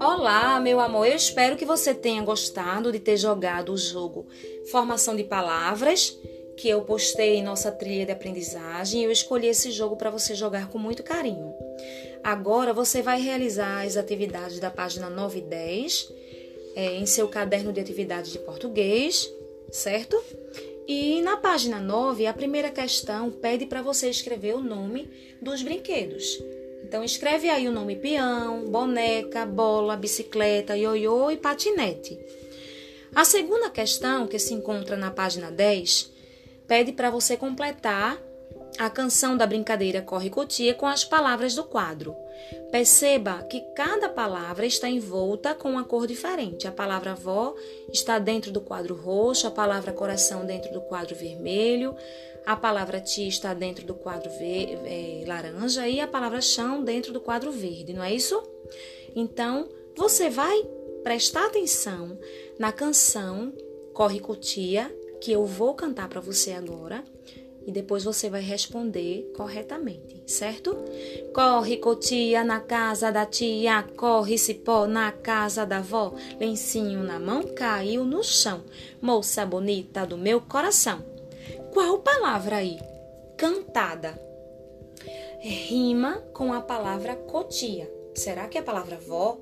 Olá, meu amor. Eu espero que você tenha gostado de ter jogado o jogo Formação de Palavras, que eu postei em nossa trilha de aprendizagem. Eu escolhi esse jogo para você jogar com muito carinho. Agora você vai realizar as atividades da página 9 e 10 é, em seu caderno de atividades de português, certo? E na página 9, a primeira questão pede para você escrever o nome dos brinquedos. Então escreve aí o nome peão, boneca, bola, bicicleta, ioiô e patinete. A segunda questão, que se encontra na página 10, pede para você completar a canção da brincadeira Corre Cotia com as palavras do quadro. Perceba que cada palavra está envolta com uma cor diferente. A palavra vó está dentro do quadro roxo, a palavra coração dentro do quadro vermelho, a palavra tia está dentro do quadro é, laranja e a palavra chão dentro do quadro verde, não é isso? Então, você vai prestar atenção na canção Corre Cotia, que eu vou cantar para você agora e depois você vai responder corretamente, certo? Corre cotia na casa da tia, corre cipó na casa da avó, lencinho na mão caiu no chão, moça bonita do meu coração. Qual palavra aí? Cantada. Rima com a palavra cotia. Será que é a palavra vó?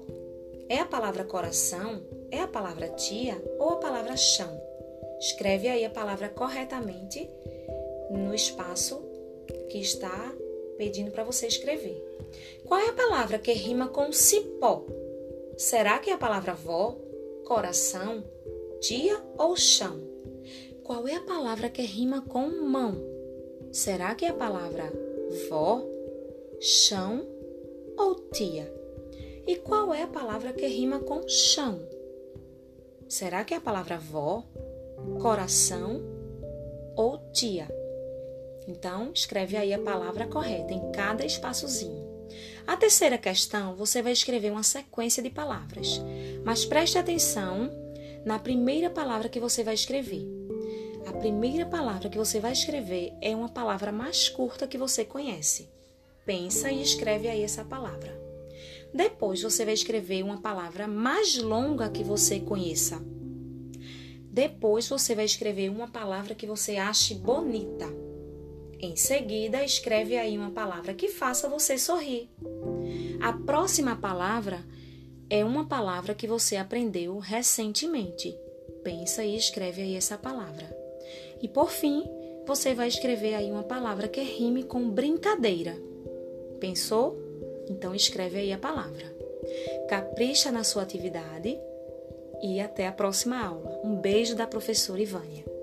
É a palavra coração? É a palavra tia ou a palavra chão? Escreve aí a palavra corretamente no espaço que está pedindo para você escrever. Qual é a palavra que rima com cipó? Será que é a palavra vó, coração, tia ou chão? Qual é a palavra que rima com mão? Será que é a palavra vó, chão ou tia? E qual é a palavra que rima com chão? Será que é a palavra vó, coração ou tia? Então, escreve aí a palavra correta em cada espaçozinho. A terceira questão, você vai escrever uma sequência de palavras, mas preste atenção na primeira palavra que você vai escrever. A primeira palavra que você vai escrever é uma palavra mais curta que você conhece. Pensa e escreve aí essa palavra. Depois você vai escrever uma palavra mais longa que você conheça. Depois você vai escrever uma palavra que você ache bonita. Em seguida, escreve aí uma palavra que faça você sorrir. A próxima palavra é uma palavra que você aprendeu recentemente. Pensa e escreve aí essa palavra. E por fim, você vai escrever aí uma palavra que rime com brincadeira. Pensou? Então escreve aí a palavra. Capricha na sua atividade e até a próxima aula. Um beijo da professora Ivânia.